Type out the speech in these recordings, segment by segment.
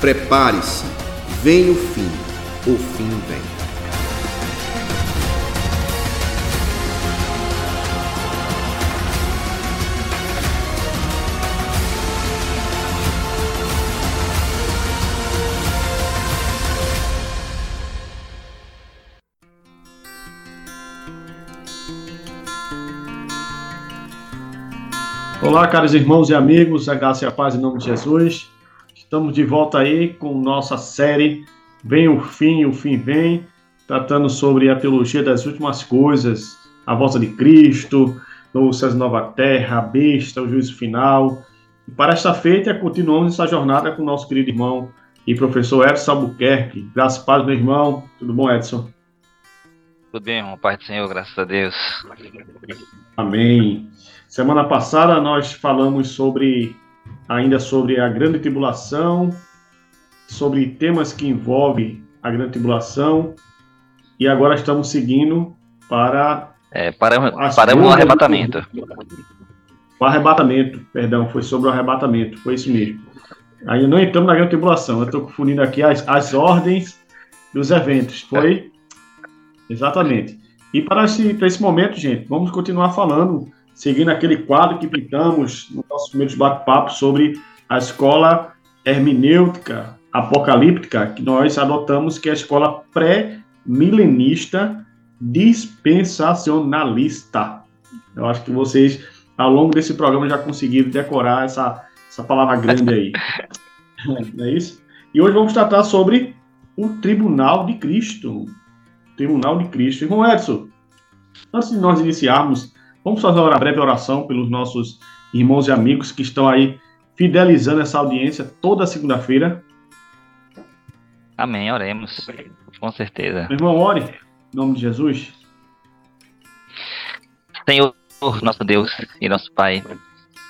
Prepare-se, vem o fim, o fim vem. Olá, caros irmãos e amigos, a graça e a paz em nome de Jesus. Estamos de volta aí com nossa série Vem o Fim, o Fim Vem, tratando sobre a teologia das últimas coisas, a volta de Cristo, no céu nova terra, a besta, o juízo final. E para esta feita, continuamos essa jornada com o nosso querido irmão e professor Edson Albuquerque. Graças a paz, meu irmão. Tudo bom, Edson? Tudo bem, irmão. Pai do Senhor, graças a Deus. Amém. Semana passada nós falamos sobre ainda sobre a grande tribulação, sobre temas que envolvem a grande tribulação, e agora estamos seguindo para é, para, para o arrebatamento. O arrebatamento, perdão, foi sobre o arrebatamento, foi isso mesmo. Ainda não entramos na grande tribulação, eu estou confundindo aqui as, as ordens dos eventos, foi? Exatamente. E para esse, para esse momento, gente, vamos continuar falando seguindo aquele quadro que pintamos no nosso primeiro bate-papo sobre a escola hermenêutica apocalíptica, que nós adotamos, que é a escola pré-milenista dispensacionalista. Eu acho que vocês, ao longo desse programa, já conseguiram decorar essa, essa palavra grande aí. Não é isso? E hoje vamos tratar sobre o Tribunal de Cristo. Tribunal de Cristo. Irmão Edson, antes de nós iniciarmos Vamos fazer uma breve oração pelos nossos irmãos e amigos que estão aí fidelizando essa audiência toda segunda-feira. Amém, oremos. Com certeza. Meu irmão, ore. Em nome de Jesus. Senhor, nosso Deus e nosso Pai,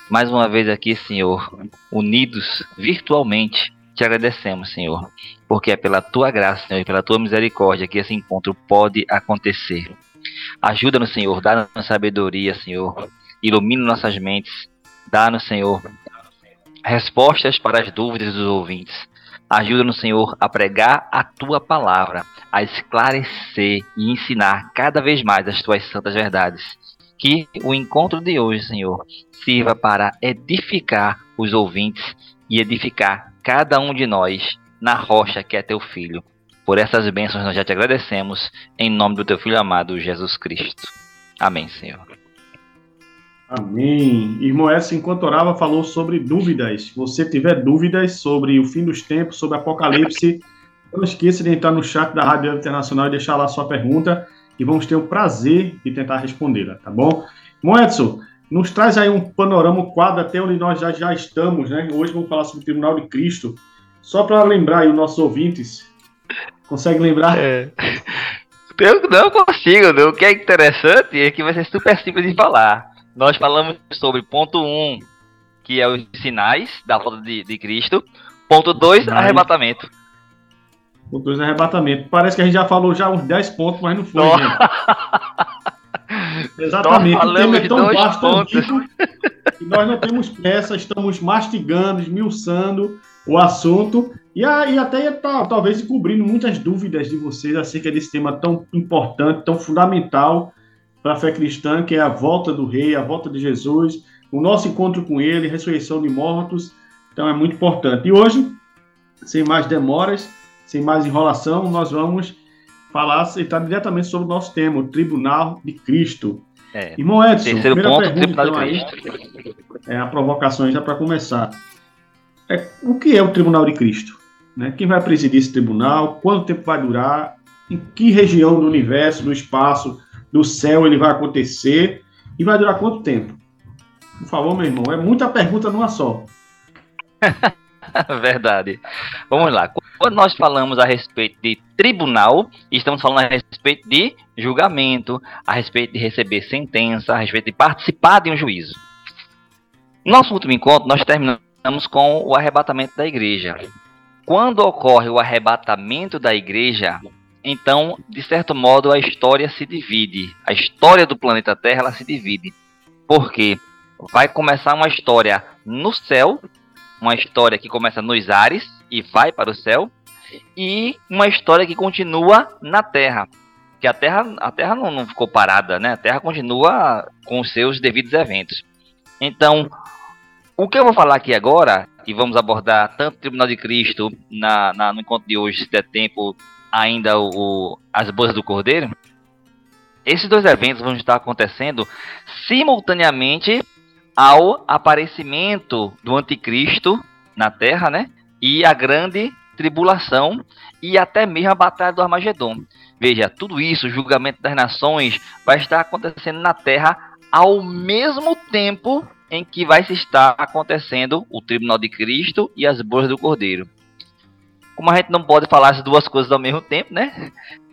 mais uma vez aqui, Senhor, unidos virtualmente, te agradecemos, Senhor, porque é pela tua graça, Senhor, e pela tua misericórdia que esse encontro pode acontecer. Ajuda-nos, Senhor, dá-nos sabedoria, Senhor. Ilumina nossas mentes. Dá-nos, Senhor, respostas para as dúvidas dos ouvintes. Ajuda-nos, Senhor, a pregar a tua palavra, a esclarecer e ensinar cada vez mais as tuas santas verdades. Que o encontro de hoje, Senhor, sirva para edificar os ouvintes e edificar cada um de nós na rocha que é teu filho. Por essas bênçãos nós já te agradecemos, em nome do teu Filho amado, Jesus Cristo. Amém, Senhor. Amém. Irmão Edson, enquanto orava, falou sobre dúvidas. Se você tiver dúvidas sobre o fim dos tempos, sobre Apocalipse, não esqueça de entrar no chat da Rádio Internacional e deixar lá sua pergunta, e vamos ter o prazer de tentar respondê-la, tá bom? Irmão Edson, nos traz aí um panorama, um quadro até onde nós já, já estamos, né? Hoje vamos falar sobre o Tribunal de Cristo. Só para lembrar aí os nossos ouvintes, Consegue lembrar? É. Eu não consigo. O que é interessante é que vai ser super simples de falar. Nós falamos sobre ponto 1, um, que é os sinais da volta de, de Cristo. Ponto 2, arrebatamento. Ponto 2, arrebatamento. Parece que a gente já falou já uns 10 pontos, mas não foi. Exatamente. O tema é tão vasto, que nós não temos pressa, estamos mastigando, esmiuçando o assunto e, aí até ia tá, talvez cobrindo muitas dúvidas de vocês acerca desse tema tão importante, tão fundamental para a fé cristã, que é a volta do Rei, a volta de Jesus, o nosso encontro com Ele, ressurreição de mortos. Então é muito importante. E hoje, sem mais demoras, sem mais enrolação, nós vamos falar, entrar diretamente sobre o nosso tema, o Tribunal de Cristo. É, Irmão Edson, primeira ponto, pergunta, então, aí, é a provocação já para começar. É, o que é o Tribunal de Cristo? Né? Quem vai presidir esse tribunal? Quanto tempo vai durar? Em que região do universo, do espaço, do céu ele vai acontecer? E vai durar quanto tempo? Por favor, meu irmão, é muita pergunta numa só. Verdade. Vamos lá. Quando nós falamos a respeito de tribunal, estamos falando a respeito de julgamento, a respeito de receber sentença, a respeito de participar de um juízo. Nosso último encontro, nós terminamos com o arrebatamento da igreja. Quando ocorre o arrebatamento da igreja, então, de certo modo, a história se divide. A história do planeta Terra ela se divide. Porque vai começar uma história no céu, uma história que começa nos ares, e vai para o céu, e uma história que continua na Terra. Que a Terra, a terra não, não ficou parada, né? A Terra continua com os seus devidos eventos. Então, o que eu vou falar aqui agora, e vamos abordar tanto o Tribunal de Cristo na, na no encontro de hoje, se der tempo, ainda o, o, as boas do Cordeiro, esses dois eventos vão estar acontecendo simultaneamente ao aparecimento do anticristo na Terra, né? E a grande tribulação e até mesmo a batalha do Armagedon. Veja, tudo isso, o julgamento das nações, vai estar acontecendo na Terra ao mesmo tempo em que vai se estar acontecendo o tribunal de Cristo e as boas do Cordeiro. Como a gente não pode falar as duas coisas ao mesmo tempo, né?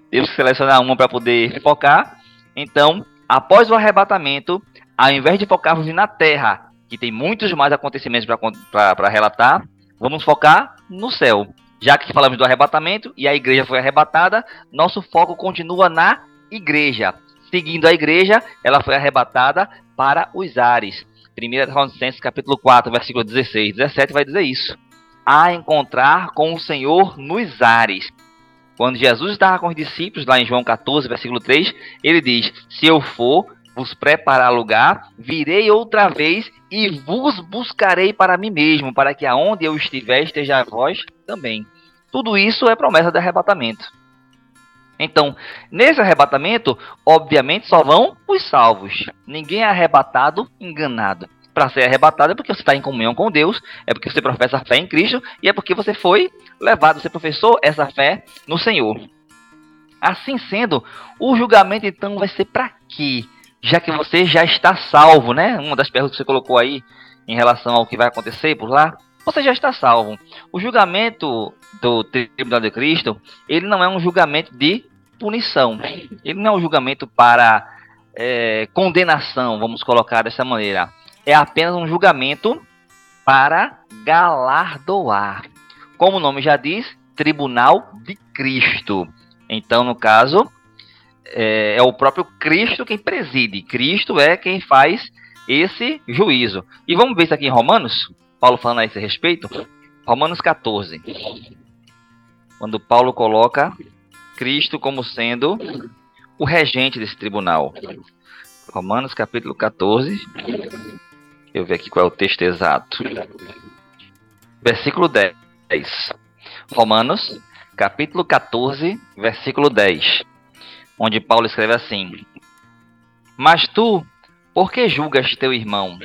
Temos que selecionar uma para poder focar. Então, após o arrebatamento, ao invés de focarmos na Terra, que tem muitos mais acontecimentos para relatar, vamos focar no céu. Já que falamos do arrebatamento e a igreja foi arrebatada, nosso foco continua na igreja. Seguindo a igreja, ela foi arrebatada para os ares. 1 Tessalonicenses capítulo 4, versículo 16 17 vai dizer isso. A encontrar com o Senhor nos ares. Quando Jesus estava com os discípulos, lá em João 14, versículo 3, ele diz: Se eu for vos preparar lugar, virei outra vez e vos buscarei para mim mesmo, para que aonde eu estiver esteja vós também. Tudo isso é promessa de arrebatamento. Então, nesse arrebatamento, obviamente só vão os salvos. Ninguém é arrebatado enganado para ser arrebatado é porque você está em comunhão com Deus, é porque você professa a fé em Cristo e é porque você foi levado, você professou essa fé no Senhor. Assim sendo, o julgamento então vai ser para quê? Já que você já está salvo, né? Uma das perguntas que você colocou aí em relação ao que vai acontecer por lá, você já está salvo. O julgamento do Tribunal de Cristo, ele não é um julgamento de punição. Ele não é um julgamento para é, condenação, vamos colocar dessa maneira é apenas um julgamento para galardoar. Como o nome já diz, Tribunal de Cristo. Então, no caso, é, é, o próprio Cristo quem preside. Cristo é quem faz esse juízo. E vamos ver isso aqui em Romanos, Paulo falando a esse respeito. Romanos 14. Quando Paulo coloca Cristo como sendo o regente desse tribunal. Romanos capítulo 14, eu ver aqui qual é o texto exato. Versículo 10. Romanos, capítulo 14, versículo 10. Onde Paulo escreve assim: Mas tu, por que julgas teu irmão?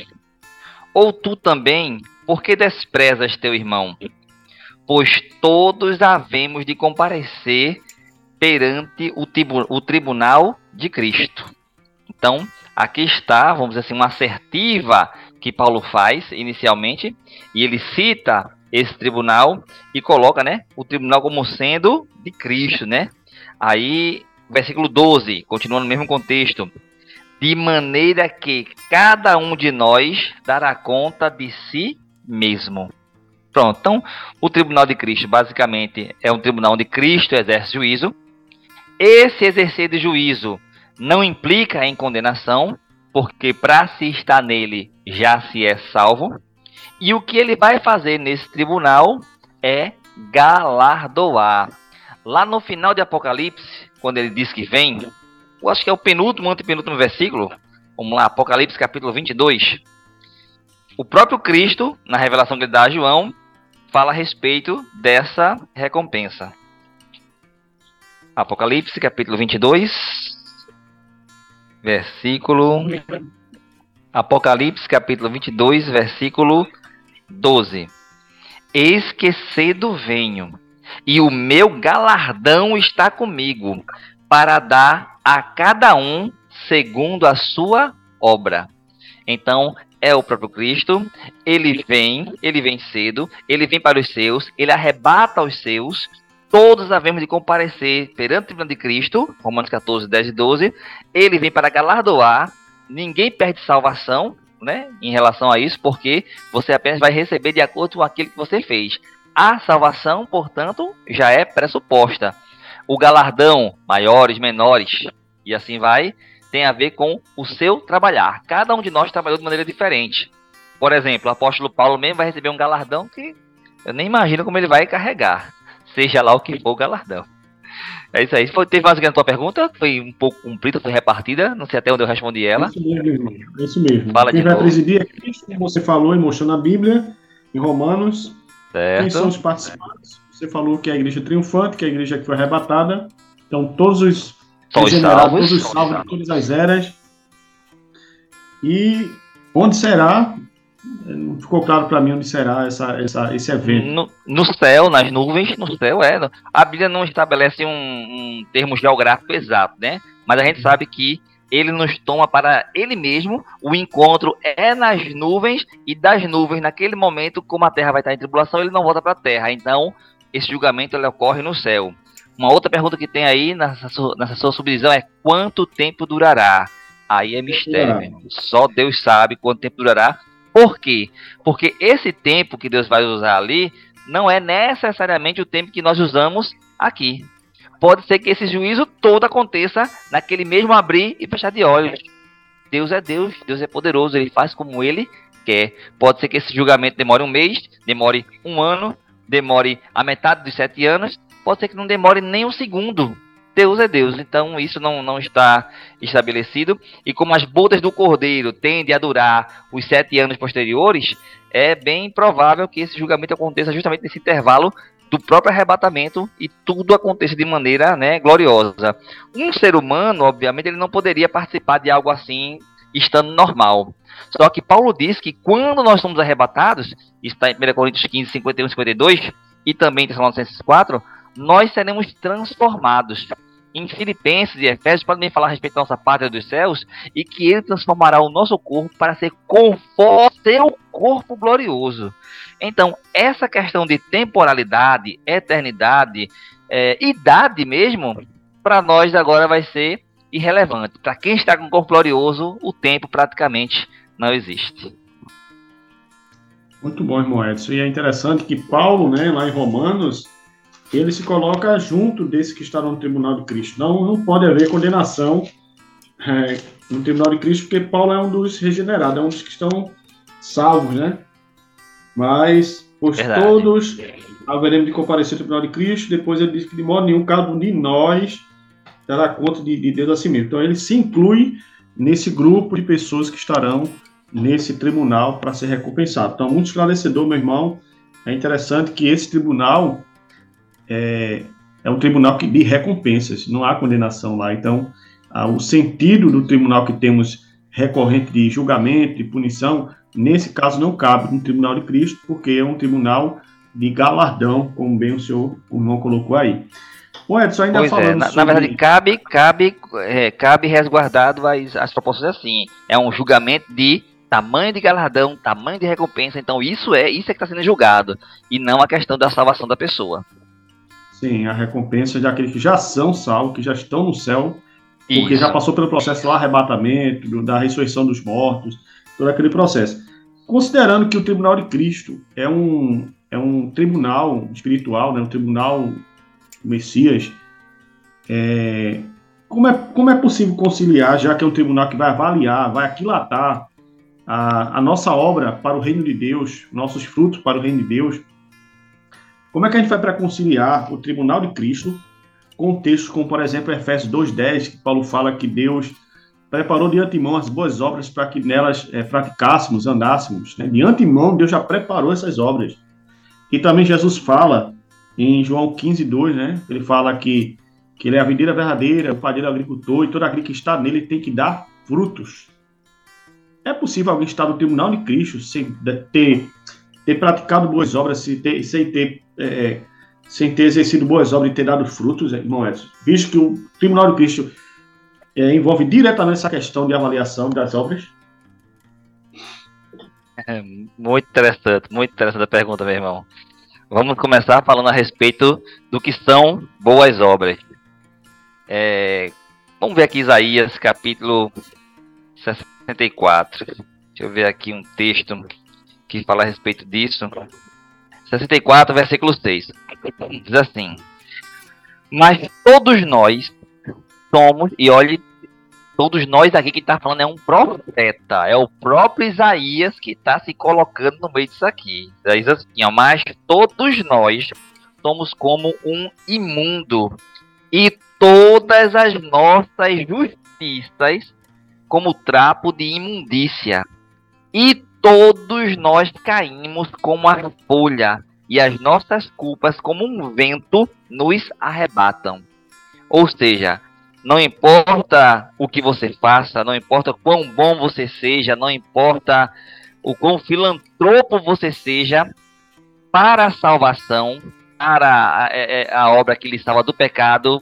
Ou tu também, por que desprezas teu irmão? Pois todos havemos de comparecer perante o, o tribunal de Cristo. Então, aqui está, vamos dizer assim, uma assertiva que Paulo faz inicialmente, e ele cita esse tribunal e coloca, né, o tribunal como sendo de Cristo, né? Aí, versículo 12, continua no mesmo contexto. De maneira que cada um de nós dará conta de si mesmo. Pronto, então o tribunal de Cristo basicamente é um tribunal onde Cristo exerce juízo. Esse exercer de juízo não implica em condenação, porque para se estar nele já se é salvo. E o que ele vai fazer nesse tribunal é galardoar. Lá no final de Apocalipse, quando ele diz que vem, eu acho que é o penúltimo, antepenúltimo versículo. Vamos lá, Apocalipse capítulo 22. O próprio Cristo, na revelação que ele dá a João, fala a respeito dessa recompensa. Apocalipse capítulo 22, versículo. Apocalipse, capítulo 22, versículo 12. Eis venho, e o meu galardão está comigo, para dar a cada um segundo a sua obra. Então, é o próprio Cristo, ele vem, ele vem cedo, ele vem para os seus, ele arrebata os seus, todos havemos de comparecer perante o tribunal de Cristo, Romanos 14, 10 e 12. Ele vem para galardoar, ninguém perde salvação, né, em relação a isso, porque você apenas vai receber de acordo com aquilo que você fez. A salvação, portanto, já é pressuposta. O galardão, maiores, menores, e assim vai, tem a ver com o seu trabalhar. Cada um de nós trabalhou de maneira diferente. Por exemplo, o apóstolo Paulo mesmo vai receber um galardão que eu nem imagino como ele vai carregar, seja lá o que for o galardão. É isso aí. Foi, teve mais alguém na tua pergunta? Foi um pouco cumprida, foi repartida. Não sei até onde eu respondi ela. Isso mesmo, isso mesmo. Fala Quem de vai novo. presidir é Cristo, como você falou e mostrou na Bíblia, em Romanos. Quem são Certo. os participantes? Você falou que é a igreja triunfante, que é a igreja que foi arrebatada. Então, todos os Regenerados, salvos. todos os salvos de todas as eras. E onde será? Não ficou claro para mim onde será essa, essa, esse evento. No, no céu, nas nuvens, no céu é. A Bíblia não estabelece um, um termo geográfico exato, né? Mas a gente sabe que ele nos toma para ele mesmo. O encontro é nas nuvens e das nuvens, naquele momento, como a terra vai estar em tribulação, ele não volta para a terra. Então, esse julgamento ele ocorre no céu. Uma outra pergunta que tem aí nessa, nessa sua subdivisão é quanto tempo durará? Aí é mistério. Só Deus sabe quanto tempo durará. Por quê? Porque esse tempo que Deus vai usar ali não é necessariamente o tempo que nós usamos aqui. Pode ser que esse juízo todo aconteça naquele mesmo abrir e fechar de olhos. Deus é Deus, Deus é poderoso, ele faz como ele quer. Pode ser que esse julgamento demore um mês, demore um ano, demore a metade dos sete anos, pode ser que não demore nem um segundo. Deus é Deus, então isso não, não está estabelecido. E como as bodas do cordeiro tendem a durar os sete anos posteriores, é bem provável que esse julgamento aconteça justamente nesse intervalo do próprio arrebatamento e tudo aconteça de maneira né, gloriosa. Um ser humano, obviamente, ele não poderia participar de algo assim estando normal. Só que Paulo diz que quando nós somos arrebatados, está em 1 Coríntios 15, 51 e 52, e também em Tessalonicenses 4, nós seremos transformados. Em Filipenses e Efésios, podem falar a respeito da nossa pátria dos céus, e que ele transformará o nosso corpo para ser conforme seu corpo glorioso. Então, essa questão de temporalidade, eternidade, é, idade mesmo, para nós agora vai ser irrelevante. Para quem está com o corpo glorioso, o tempo praticamente não existe. Muito bom, irmão Edson. E é interessante que Paulo, né, lá em Romanos, ele se coloca junto desse que está no tribunal de Cristo. Não, não pode haver condenação é, no tribunal de Cristo, porque Paulo é um dos regenerados, é um dos que estão salvos, né? Mas, pois Verdade. todos haveremos de comparecer ao tribunal de Cristo, depois ele diz que de modo nenhum cada um de nós dará conta de, de Deus a si mesmo. Então ele se inclui nesse grupo de pessoas que estarão nesse tribunal para ser recompensado. Então, muito esclarecedor, meu irmão. É interessante que esse tribunal é, é um tribunal que, de recompensas, não há condenação lá. Então, ah, o sentido do tribunal que temos recorrente de julgamento e punição, nesse caso não cabe no tribunal de Cristo, porque é um tribunal de galardão, como bem o senhor, o irmão colocou aí. O Edson, ainda Pois é, falando na, sobre... na verdade, cabe, cabe, é, cabe resguardado as, as proporções assim. É um julgamento de tamanho de galardão, tamanho de recompensa. Então, isso é isso é que está sendo julgado. E não a questão da salvação da pessoa. Sim, a recompensa de aqueles que já são salvos, que já estão no céu, porque Isso. já passou pelo processo do arrebatamento, da ressurreição dos mortos, todo aquele processo. Considerando que o tribunal de Cristo é um, é um tribunal espiritual, né, um tribunal do Messias, é, como, é, como é possível conciliar, já que é um tribunal que vai avaliar, vai aquilatar a, a nossa obra para o reino de Deus, nossos frutos para o reino de Deus, como é que a gente vai para conciliar o tribunal de Cristo com textos como, por exemplo, Efésios 2,10, que Paulo fala que Deus preparou de antemão as boas obras para que nelas eh, praticássemos, andássemos. Né? De antemão, Deus já preparou essas obras. E também Jesus fala em João 15,2, né? ele fala que, que ele é a videira verdadeira, o padeiro agricultor, e todo aquele que está nele tem que dar frutos. É possível alguém estar no tribunal de Cristo sem ter, ter praticado boas obras, sem ter, sem ter é, sem ter exercido boas obras e ter dado frutos, irmão Edson, visto que o Tribunal de Cristo é, envolve diretamente essa questão de avaliação das obras? É, muito interessante, muito interessante a pergunta, meu irmão. Vamos começar falando a respeito do que são boas obras. É, vamos ver aqui Isaías, capítulo 64. Deixa eu ver aqui um texto que fala a respeito disso. 64, versículo 6. Diz assim: Mas todos nós somos, e olhe, Todos nós aqui que está falando é um profeta, é o próprio Isaías que está se colocando no meio disso aqui. Isaías assim, ó, mas todos nós somos como um imundo e todas as nossas justiças como trapo de imundícia. E todos nós caímos como a folha, e as nossas culpas, como um vento, nos arrebatam. Ou seja, não importa o que você faça, não importa quão bom você seja, não importa o quão filantropo você seja, para a salvação, para a, é, é, a obra que lhe salva do pecado,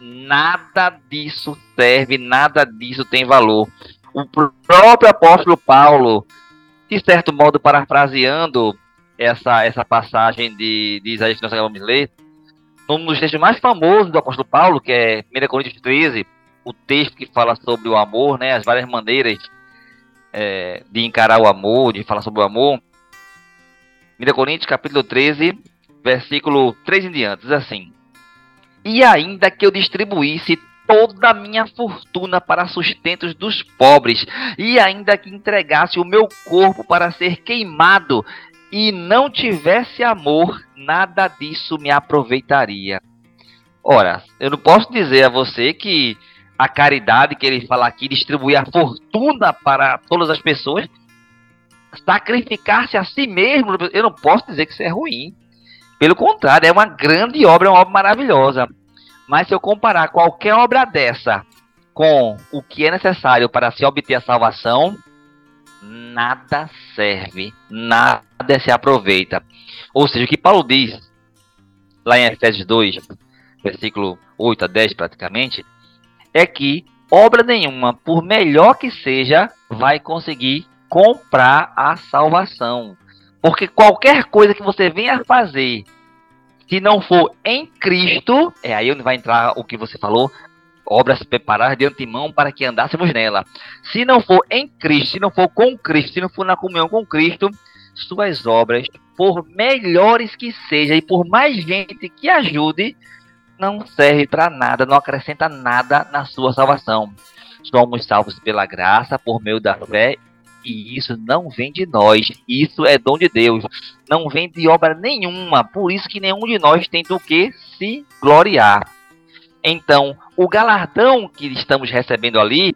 nada disso serve, nada disso tem valor. O próprio apóstolo Paulo, de certo modo, parafraseando essa, essa passagem de, de Isaías que nós acabamos de ler, um dos textos mais famosos do apóstolo Paulo, que é 1 Coríntios 13, o texto que fala sobre o amor, né, as várias maneiras é, de encarar o amor, de falar sobre o amor. 1 Coríntios capítulo 13, versículo 3 em diante, diz assim: E ainda que eu distribuísse toda a minha fortuna para sustentos dos pobres, e ainda que entregasse o meu corpo para ser queimado, e não tivesse amor, nada disso me aproveitaria. Ora, eu não posso dizer a você que a caridade que ele fala aqui, distribuir a fortuna para todas as pessoas, sacrificar-se a si mesmo, eu não posso dizer que isso é ruim. Pelo contrário, é uma grande obra, é uma obra maravilhosa. Mas se eu comparar qualquer obra dessa com o que é necessário para se obter a salvação, nada serve, nada se aproveita. Ou seja, o que Paulo diz lá em Efésios 2, versículo 8 a 10 praticamente, é que obra nenhuma, por melhor que seja, vai conseguir comprar a salvação. Porque qualquer coisa que você venha fazer, se não for em Cristo, é aí onde vai entrar o que você falou, obras preparadas de antemão para que andássemos nela. Se não for em Cristo, se não for com Cristo, se não for na comunhão com Cristo, suas obras, por melhores que sejam e por mais gente que ajude, não serve para nada, não acrescenta nada na sua salvação. Somos salvos pela graça, por meio da fé, e isso não vem de nós, isso é dom de Deus, não vem de obra nenhuma, por isso que nenhum de nós tem do que se gloriar. Então, o galardão que estamos recebendo ali,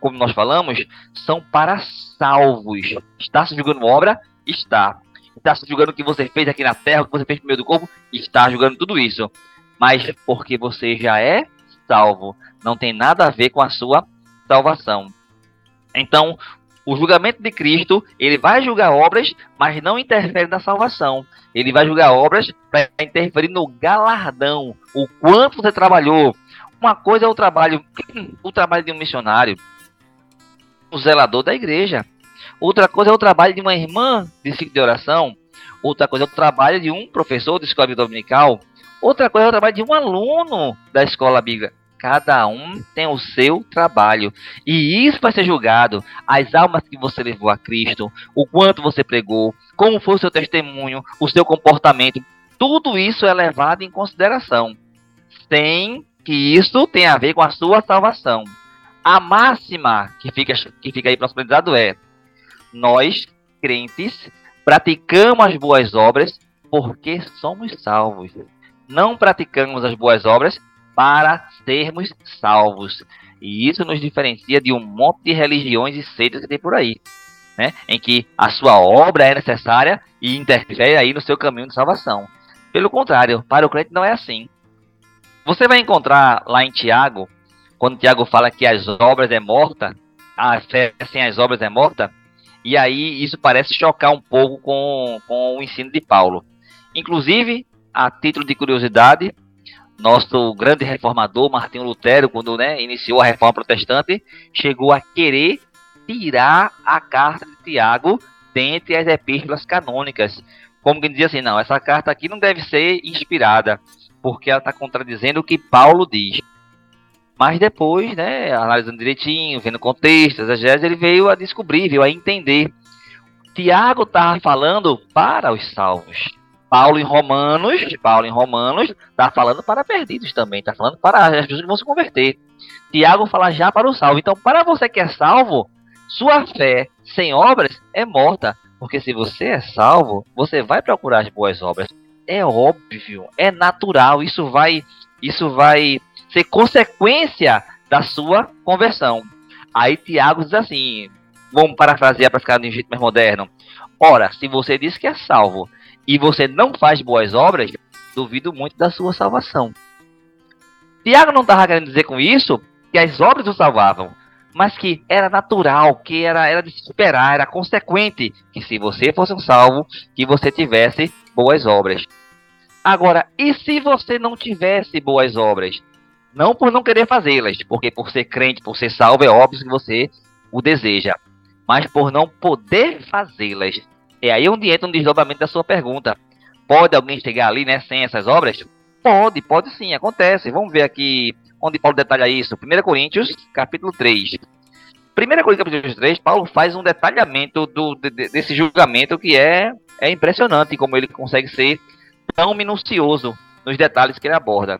como nós falamos, são para salvos. Está se julgando obra? Está. Está se julgando o que você fez aqui na terra, o que você fez no meio do corpo? Está julgando tudo isso. Mas porque você já é salvo, não tem nada a ver com a sua salvação. Então, o julgamento de Cristo, ele vai julgar obras, mas não interfere na salvação. Ele vai julgar obras para interferir no galardão, o quanto você trabalhou. Uma coisa é o trabalho, o trabalho de um missionário, o zelador da igreja. Outra coisa é o trabalho de uma irmã de ciclo de oração. Outra coisa é o trabalho de um professor de escola dominical. Outra coisa é o trabalho de um aluno da escola bíblica. Cada um tem o seu trabalho. E isso vai ser julgado. As almas que você levou a Cristo, o quanto você pregou, como foi o seu testemunho, o seu comportamento. Tudo isso é levado em consideração. Sem que isso tenha a ver com a sua salvação. A máxima que fica, que fica aí prosperizado é: nós, crentes, praticamos as boas obras porque somos salvos. Não praticamos as boas obras para sermos salvos. E isso nos diferencia de um monte de religiões e seitas que tem por aí, né? Em que a sua obra é necessária e interfere aí no seu caminho de salvação. Pelo contrário, para o crente não é assim. Você vai encontrar lá em Tiago, quando Tiago fala que as obras é morta, a fé sem as obras é morta, e aí isso parece chocar um pouco com, com o ensino de Paulo. Inclusive, a título de curiosidade, nosso grande reformador, Martinho Lutero, quando né, iniciou a reforma protestante, chegou a querer tirar a carta de Tiago dentre as epístolas canônicas. Como que dizia assim, não, essa carta aqui não deve ser inspirada, porque ela está contradizendo o que Paulo diz. Mas depois, né, analisando direitinho, vendo contexto, exegese, ele veio a descobrir, veio a entender. Tiago estava falando para os salvos. Paulo em Romanos, Paulo em Romanos, está falando para perdidos também, está falando para as pessoas que vão se converter. Tiago fala já para o salvo. Então, para você que é salvo, sua fé sem obras é morta. Porque se você é salvo, você vai procurar as boas obras. É óbvio, é natural, isso vai, isso vai ser consequência da sua conversão. Aí Tiago diz assim, vamos parafrasear para ficar de um jeito mais moderno. Ora, se você diz que é salvo e você não faz boas obras, duvido muito da sua salvação. Tiago não estava querendo dizer com isso que as obras o salvavam, mas que era natural, que era, era de se esperar, era consequente que se você fosse um salvo, que você tivesse boas obras. Agora, e se você não tivesse boas obras? Não por não querer fazê-las, porque por ser crente, por ser salvo, é óbvio que você o deseja, mas por não poder fazê-las. É aí onde entra um desdobramento da sua pergunta. Pode alguém chegar ali, né, sem essas obras? Pode, pode sim, acontece. Vamos ver aqui onde Paulo detalha isso. 1 Coríntios, capítulo 3. 1 Coríntios, capítulo 3, Paulo faz um detalhamento do, de, desse julgamento que é, é impressionante como ele consegue ser tão minucioso nos detalhes que ele aborda.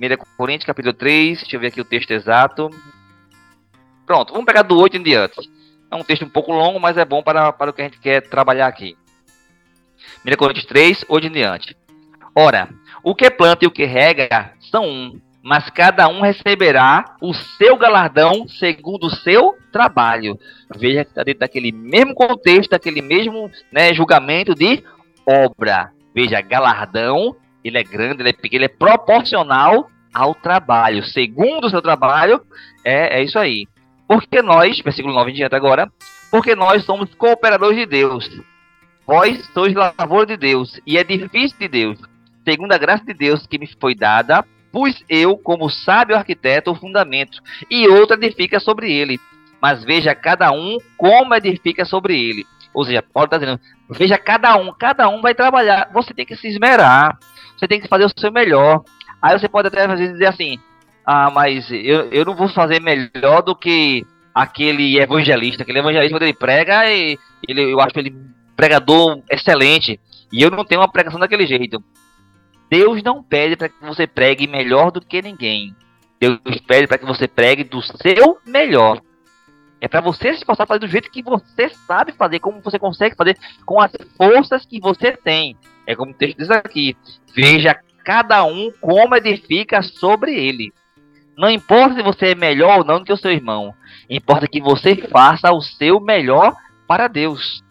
1 Coríntios, capítulo 3, deixa eu ver aqui o texto exato. Pronto, vamos pegar do 8 em diante. É um texto um pouco longo, mas é bom para, para o que a gente quer trabalhar aqui. 1 Coríntios 3, 8 em diante. Ora, o que planta e o que rega são um, mas cada um receberá o seu galardão segundo o seu trabalho. Veja que está dentro daquele mesmo contexto, daquele mesmo né, julgamento de obra. Veja, galardão, ele é grande, ele é pequeno, ele é proporcional ao trabalho. Segundo o seu trabalho, é, é isso aí. Porque nós, versículo 9 em diante agora, porque nós somos cooperadores de Deus. Vós sois lavoura de Deus e edifício de Deus, segundo a graça de Deus que me foi dada, pus eu, como sábio arquiteto, o fundamento, e outro edifica sobre ele. Mas veja cada um como edifica sobre ele. Ou seja, Paulo está dizendo, veja cada um, cada um vai trabalhar. Você tem que se esmerar, você tem que fazer o seu melhor. Aí você pode até às vezes dizer assim, ah, mas eu, eu não vou fazer melhor do que aquele evangelista. Aquele evangelista, quando ele prega, ele, eu acho ele pregador excelente. E eu não tenho uma pregação daquele jeito. Deus não pede para que você pregue melhor do que ninguém. Deus pede para que você pregue do seu melhor. É para você se esforçar fazer do jeito que você sabe fazer, como você consegue fazer, com as forças que você tem. É como o texto diz aqui: veja cada um como edifica sobre ele. Não importa se você é melhor ou não do que o seu irmão. Importa que você faça o seu melhor para Deus.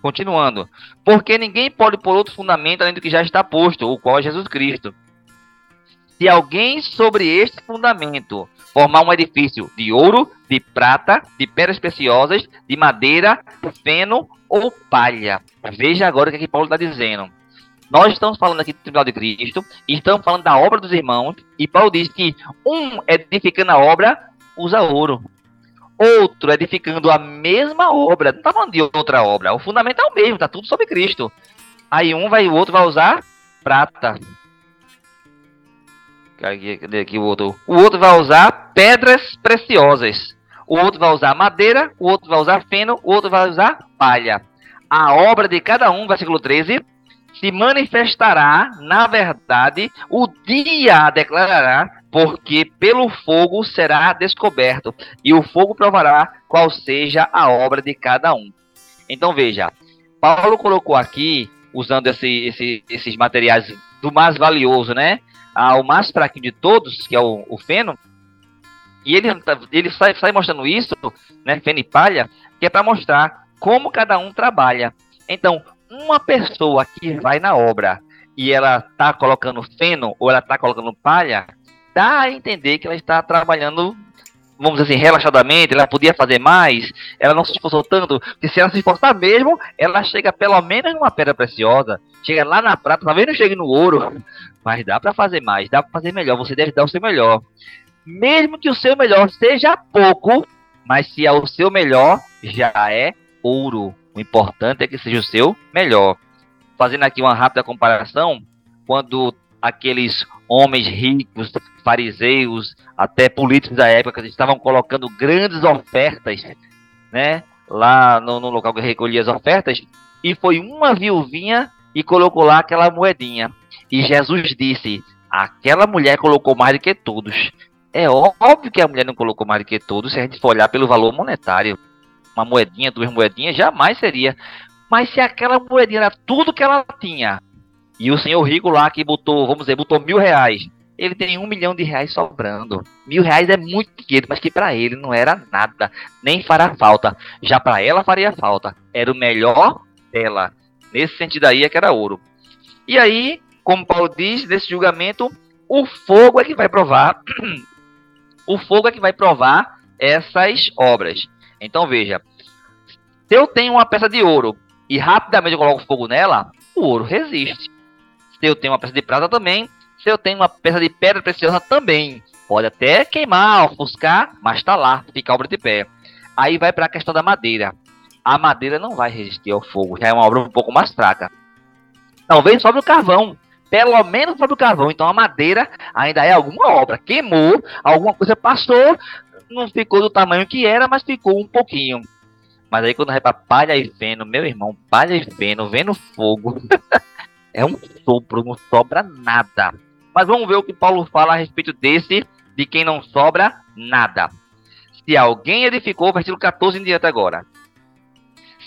Continuando. Porque ninguém pode pôr outro fundamento além do que já está posto, o qual é Jesus Cristo. Se alguém sobre este fundamento formar um edifício de ouro, de prata, de pedras preciosas, de madeira, feno ou palha. Veja agora o que, é que Paulo está dizendo. Nós estamos falando aqui do Tribunal de Cristo, estamos falando da obra dos irmãos, e Paulo diz que um edificando a obra usa ouro. Outro edificando a mesma obra, não está falando de outra obra, o fundamento é o mesmo, está tudo sobre Cristo. Aí um vai, o outro vai usar prata. Cadê aqui o outro? O outro vai usar pedras preciosas. O outro vai usar madeira, o outro vai usar feno, o outro vai usar palha. A obra de cada um, versículo 13, se manifestará, na verdade, o dia declarará, porque pelo fogo será descoberto, e o fogo provará qual seja a obra de cada um. Então veja, Paulo colocou aqui, usando esse, esse, esses materiais do mais valioso, né? Ao ah, mais fraquinho de todos, que é o, o feno, e ele, ele sai, sai mostrando isso, né? Feno e palha, que é para mostrar como cada um trabalha. Então, uma pessoa que vai na obra e ela tá colocando feno ou ela tá colocando palha, dá a entender que ela está trabalhando, vamos dizer assim, relaxadamente, ela podia fazer mais, ela não se esforçou tanto, porque se ela se esforçar mesmo, ela chega pelo menos numa pedra preciosa, chega lá na prata, talvez não chegue no ouro, mas dá para fazer mais, dá para fazer melhor, você deve dar o seu melhor. Mesmo que o seu melhor seja pouco, mas se é o seu melhor, já é ouro. O importante é que seja o seu melhor. Fazendo aqui uma rápida comparação, quando aqueles homens ricos, fariseus, até políticos da época, estavam colocando grandes ofertas, né? Lá no, no local que recolhia as ofertas, e foi uma viuvinha e colocou lá aquela moedinha. E Jesus disse: aquela mulher colocou mais do que todos. É óbvio que a mulher não colocou mais do que tudo se a gente for olhar pelo valor monetário. Uma moedinha, duas moedinhas, jamais seria. Mas se aquela moedinha era tudo que ela tinha, e o senhor rico lá que botou, vamos dizer, botou mil reais, ele tem um milhão de reais sobrando. Mil reais é muito dinheiro, mas que para ele não era nada, nem fará falta. Já para ela faria falta. Era o melhor dela. Nesse sentido aí é que era ouro. E aí, como Paulo diz, nesse julgamento, o fogo é que vai provar. o fogo é que vai provar essas obras. Então veja, se eu tenho uma peça de ouro e rapidamente eu coloco fogo nela, o ouro resiste. Se eu tenho uma peça de prata também, se eu tenho uma peça de pedra preciosa também, pode até queimar, ofuscar, mas está lá, fica obra de pé. Aí vai para a questão da madeira. A madeira não vai resistir ao fogo, já é uma obra um pouco mais fraca. Talvez sobre o carvão, pelo menos sobre o carvão. Então a madeira ainda é alguma obra. Queimou, alguma coisa passou, não ficou do tamanho que era, mas ficou um pouquinho. Mas aí quando vai para palha e feno, meu irmão, palha e feno, vendo fogo, é um sopro, não sobra nada. Mas vamos ver o que Paulo fala a respeito desse, de quem não sobra nada. Se alguém edificou, versículo 14 em diante agora.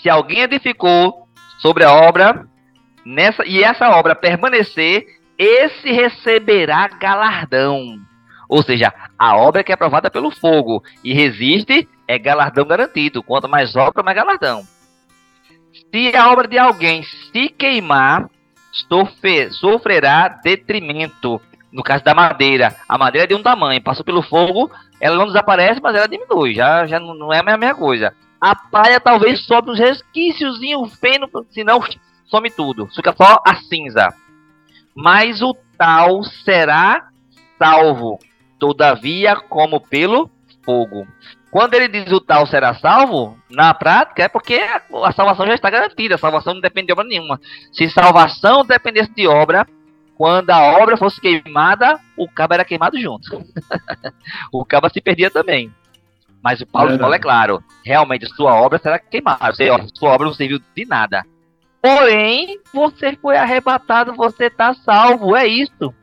Se alguém edificou sobre a obra, nessa e essa obra permanecer, esse receberá galardão. Ou seja, a obra que é aprovada pelo fogo e resiste é galardão garantido. Quanto mais obra, mais galardão. Se a obra de alguém se queimar, sofre, sofrerá detrimento. No caso da madeira, a madeira é de um tamanho, passou pelo fogo, ela não desaparece, mas ela diminui, já, já não é a mesma coisa. A palha talvez sobe uns resquícios, feno, senão some tudo, fica só a cinza. Mas o tal será salvo, todavia, como pelo fogo. Quando ele diz o tal será salvo, na prática é porque a salvação já está garantida, a salvação não depende de obra nenhuma. Se salvação dependesse de obra, quando a obra fosse queimada, o cabo era queimado junto. o cabo se perdia também. Mas o Paulo, Paulo é claro, realmente sua obra será queimada, você, sua obra não serviu de nada. Porém, você foi arrebatado, você está salvo, é isso.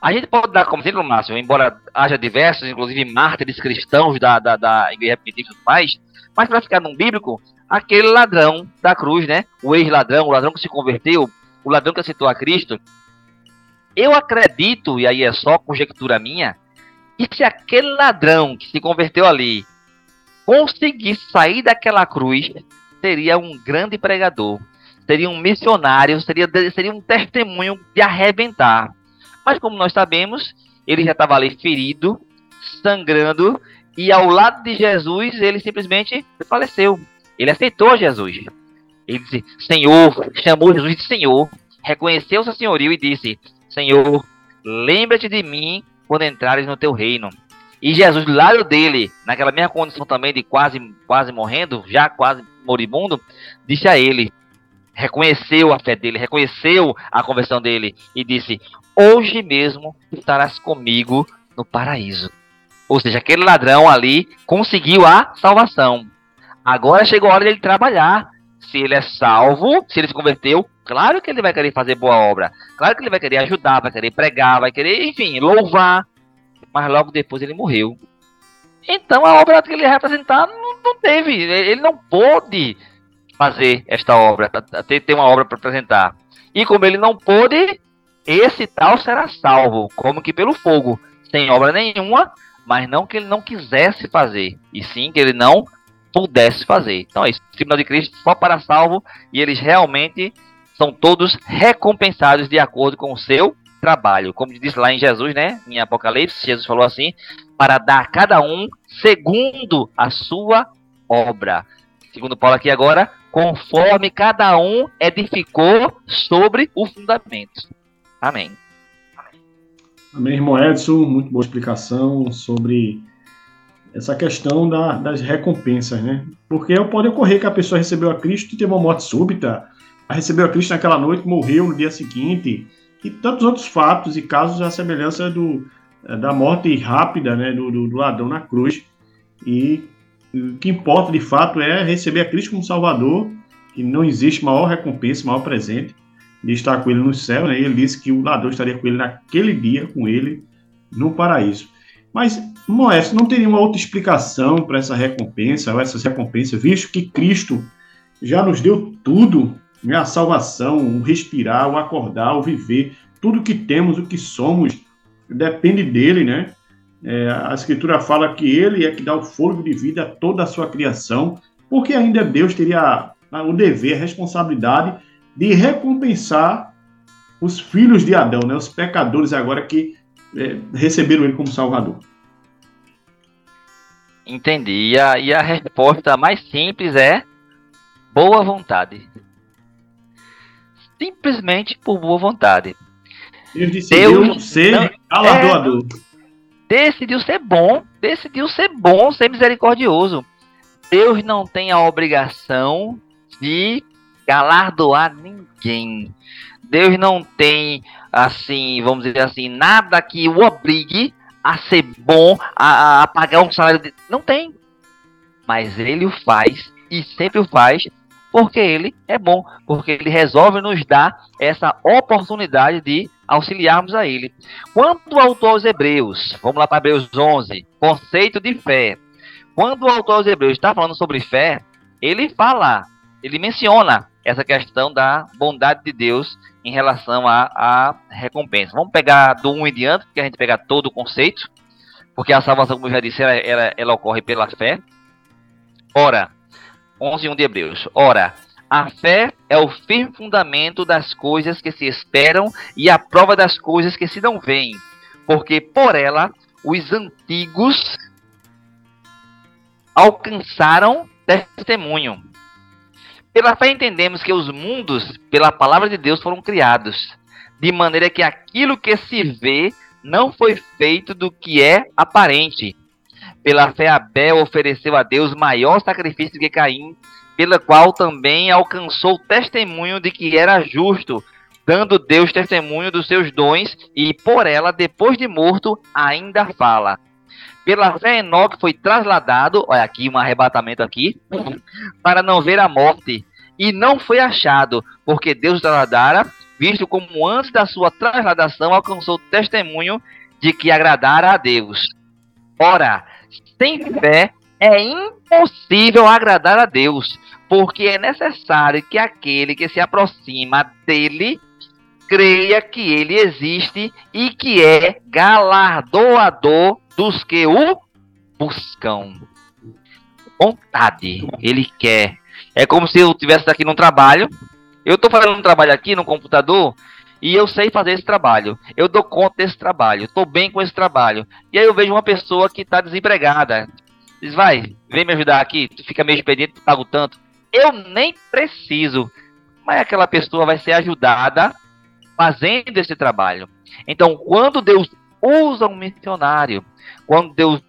A gente pode dar como exemplo, Márcio, embora haja diversos, inclusive mártires cristãos da, da, da igreja e tudo mais, mas para ficar num bíblico, aquele ladrão da cruz, né? O ex-ladrão, o ladrão que se converteu, o ladrão que aceitou a Cristo. Eu acredito, e aí é só conjectura minha, que se aquele ladrão que se converteu ali conseguisse sair daquela cruz, seria um grande pregador, seria um missionário, seria, seria um testemunho de arrebentar. Mas como nós sabemos, ele já estava ali ferido, sangrando, e ao lado de Jesus, ele simplesmente faleceu. Ele aceitou Jesus. Ele disse, Senhor, chamou Jesus de Senhor, reconheceu seu senhorio e disse, Senhor, lembra-te de mim quando entrares no teu reino. E Jesus, do lado dele, naquela mesma condição também de quase, quase morrendo, já quase moribundo, disse a ele, reconheceu a fé dele, reconheceu a conversão dele e disse: hoje mesmo estarás comigo no paraíso. Ou seja, aquele ladrão ali conseguiu a salvação. Agora chegou a hora dele trabalhar. Se ele é salvo, se ele se converteu, claro que ele vai querer fazer boa obra. Claro que ele vai querer ajudar, vai querer pregar, vai querer, enfim, louvar. Mas logo depois ele morreu. Então a obra que ele representar não, não teve. Ele não pôde fazer esta obra, ter, ter uma obra para apresentar. E como ele não pôde, esse tal será salvo, como que pelo fogo, sem obra nenhuma, mas não que ele não quisesse fazer, e sim que ele não pudesse fazer. Então é isso, o tribunal de Cristo só para salvo, e eles realmente são todos recompensados de acordo com o seu trabalho. Como diz lá em Jesus, né, em Apocalipse, Jesus falou assim, para dar a cada um segundo a sua obra. Segundo Paulo aqui agora, conforme cada um edificou sobre o fundamento. Amém. Amém, irmão Edson. Muito boa explicação sobre essa questão da, das recompensas, né? Porque pode ocorrer que a pessoa recebeu a Cristo e teve uma morte súbita, recebeu a Cristo naquela noite, morreu no dia seguinte, e tantos outros fatos e casos à semelhança do, da morte rápida né, do, do, do ladrão na cruz. E o que importa de fato é receber a Cristo como Salvador, que não existe maior recompensa, maior presente de estar com ele no céu, né? E ele disse que o ladrão estaria com ele naquele dia, com ele no paraíso. Mas, Moés, não teria uma outra explicação para essa recompensa, ou essas recompensas, visto que Cristo já nos deu tudo, né? a salvação, o respirar, o acordar, o viver, tudo que temos, o que somos, depende dele, né? É, a Escritura fala que ele é que dá o fôlego de vida a toda a sua criação, porque ainda Deus teria o dever, a responsabilidade de recompensar os filhos de Adão, né, os pecadores agora que é, receberam ele como Salvador. Entendi. E a, e a resposta mais simples é boa vontade. Simplesmente por boa vontade. Deus decidiu Deus ser não, galardoador. É, decidiu ser bom, decidiu ser bom, ser misericordioso. Deus não tem a obrigação de galardoar ninguém. Deus não tem, assim, vamos dizer assim, nada que o obrigue a ser bom, a, a pagar um salário. De... Não tem. Mas ele o faz e sempre o faz porque ele é bom, porque ele resolve nos dar essa oportunidade de auxiliarmos a ele. Quanto ao autor aos Hebreus, vamos lá para Hebreus 11, conceito de fé. Quando o autor aos Hebreus está falando sobre fé, ele fala, ele menciona essa questão da bondade de Deus em relação à, recompensa. Vamos pegar do 1 em diante, porque a gente pega todo o conceito, porque a salvação, como eu já disse, ela, ela, ela ocorre pela fé. Ora, 11 1 de Hebreus. Ora, a fé é o firme fundamento das coisas que se esperam e a prova das coisas que se não veem, porque por ela os antigos alcançaram testemunho. Pela fé entendemos que os mundos, pela palavra de Deus, foram criados, de maneira que aquilo que se vê não foi feito do que é aparente. Pela fé, Abel ofereceu a Deus maior sacrifício que Caim, pela qual também alcançou testemunho de que era justo, dando Deus testemunho dos seus dons, e por ela, depois de morto, ainda fala. Pela fé, Enoque foi trasladado, olha aqui um arrebatamento aqui, para não ver a morte, e não foi achado, porque Deus trasladara, visto como antes da sua trasladação alcançou testemunho de que agradara a Deus. Ora, sem fé é impossível agradar a Deus, porque é necessário que aquele que se aproxima dele creia que ele existe e que é galardoador dos que o buscam. Vontade, ele quer. É como se eu estivesse aqui num trabalho, eu estou fazendo um trabalho aqui no computador e eu sei fazer esse trabalho. Eu dou conta desse trabalho. Estou bem com esse trabalho. E aí eu vejo uma pessoa que está desempregada. Diz, vai, vem me ajudar aqui. Tu fica meio expediente, tu pago tanto. Eu nem preciso. Mas aquela pessoa vai ser ajudada fazendo esse trabalho. Então, quando Deus usa um missionário, quando Deus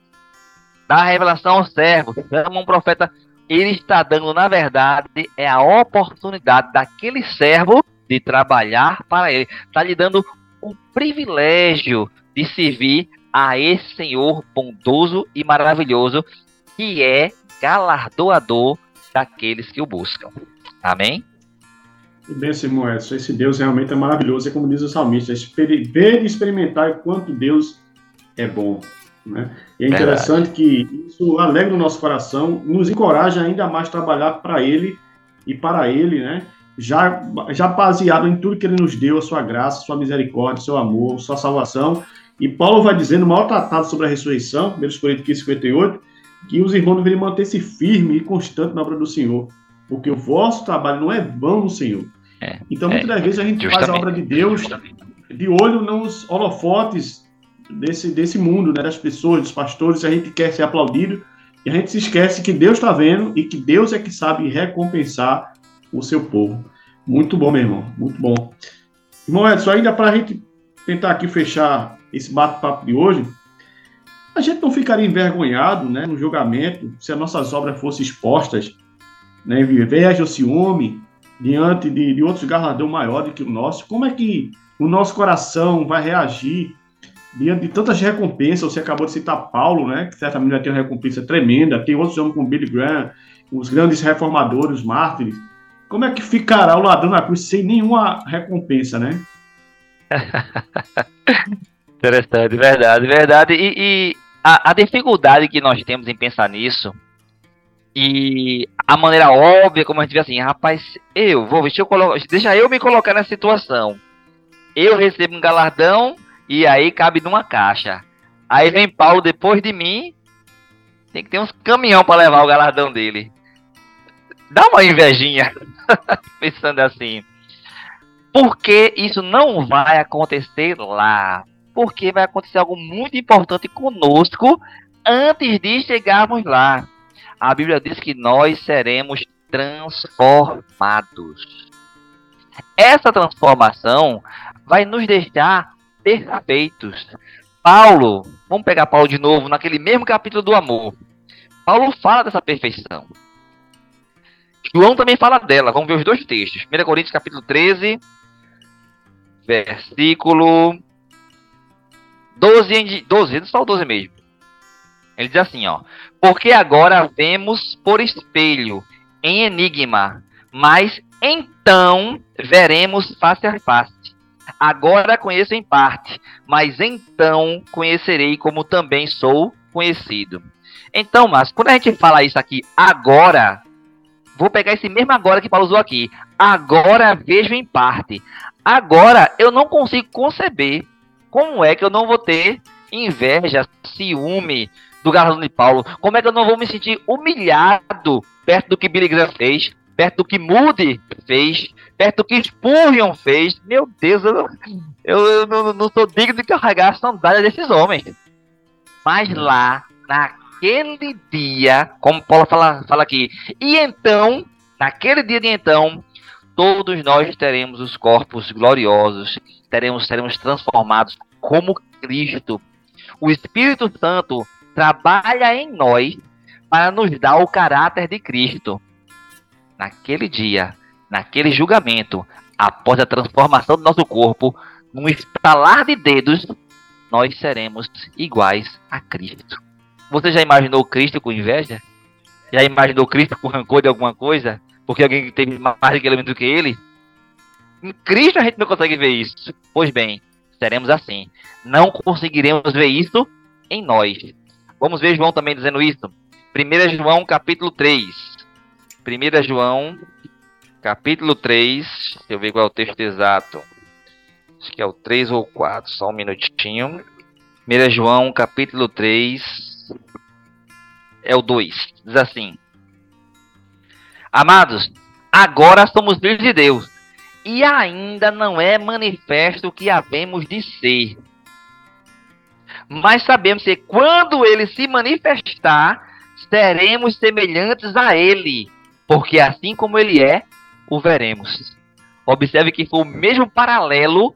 dá a revelação ao servo, chama um profeta, ele está dando, na verdade, é a oportunidade daquele servo de trabalhar para ele. Está lhe dando o privilégio de servir a esse Senhor bondoso e maravilhoso, que é galardoador daqueles que o buscam. Amém? E bem, Simão Edson, esse Deus realmente é maravilhoso, é como diz o salmista, ver e experimentar o quanto Deus é bom. Né? E é interessante Verdade. que isso alegra o nosso coração, nos encoraja ainda mais a trabalhar para Ele e para Ele, né? já, já baseado em tudo que ele nos deu, a sua graça, a sua misericórdia, seu amor, sua salvação. E Paulo vai dizer no maior tratado sobre a ressurreição, 1 Coríntios 15, 58, que os irmãos deveriam manter-se firmes e constantes na obra do Senhor, porque o vosso trabalho não é vão no Senhor. É, então, muitas é, das vezes a gente faz a obra de Deus de olho nos holofotes desse, desse mundo, né, das pessoas, dos pastores, a gente quer ser aplaudido, e a gente se esquece que Deus está vendo e que Deus é que sabe recompensar o seu povo. Muito bom, meu irmão, muito bom. Irmão Edson, ainda para a gente tentar aqui fechar esse bate-papo de hoje, a gente não ficaria envergonhado né, no julgamento se as nossas obras fossem expostas, né, inveja ou ciúme, diante de, de outros galardão maior do que o nosso. Como é que o nosso coração vai reagir diante de tantas recompensas? Você acabou de citar Paulo, né, que certamente vai ter uma recompensa tremenda, tem outros homens como Billy Graham, os grandes reformadores, os mártires como é que ficará o ladrão na cruz sem nenhuma recompensa, né? Interessante, verdade, verdade. E, e, a, a dificuldade que nós temos em pensar nisso e a maneira óbvia como a gente vê assim, rapaz, eu vou, deixa eu, colocar, deixa eu me colocar nessa situação. Eu recebo um galardão e aí cabe numa caixa. Aí vem Paulo depois de mim, tem que ter uns caminhão para levar o galardão dele. Dá uma invejinha pensando assim. Porque isso não vai acontecer lá. Porque vai acontecer algo muito importante conosco antes de chegarmos lá a Bíblia diz que nós seremos transformados. Essa transformação vai nos deixar perfeitos. Paulo, vamos pegar Paulo de novo, naquele mesmo capítulo do amor. Paulo fala dessa perfeição. João também fala dela. Vamos ver os dois textos. 1 Coríntios capítulo 13, versículo 12, 12, só o 12 mesmo. Ele diz assim, ó: Porque agora vemos por espelho, em enigma, mas então veremos face a face. Agora conheço em parte, mas então conhecerei como também sou conhecido. Então, mas quando a gente fala isso aqui agora, vou pegar esse mesmo agora que Paulo usou aqui. Agora vejo em parte. Agora eu não consigo conceber como é que eu não vou ter inveja, ciúme, do galardão de Paulo? Como é que eu não vou me sentir humilhado perto do que Billy Graham fez, perto do que Moody fez, perto do que Spurgeon fez? Meu Deus, eu, não, eu, eu não, não sou digno de carregar a sandália desses homens. Mas lá, naquele dia, como Paulo fala, fala aqui, e então, naquele dia de então, todos nós teremos os corpos gloriosos, teremos, seremos transformados como Cristo. O Espírito Santo trabalha em nós para nos dar o caráter de Cristo. Naquele dia, naquele julgamento, após a transformação do nosso corpo, num estalar de dedos, nós seremos iguais a Cristo. Você já imaginou Cristo com inveja? Já imaginou Cristo com rancor de alguma coisa? Porque alguém teve mais elemento do que ele? Em Cristo a gente não consegue ver isso. Pois bem, seremos assim. Não conseguiremos ver isso em nós. Vamos ver João também dizendo isso. 1 João capítulo 3. 1 João capítulo 3. Deixa eu ver qual é o texto exato. Acho que é o 3 ou 4. Só um minutinho. 1 João capítulo 3. É o 2. Diz assim: Amados, agora somos filhos de Deus. E ainda não é manifesto o que havemos de ser mas sabemos que quando ele se manifestar, seremos semelhantes a ele, porque assim como ele é, o veremos. Observe que foi o mesmo paralelo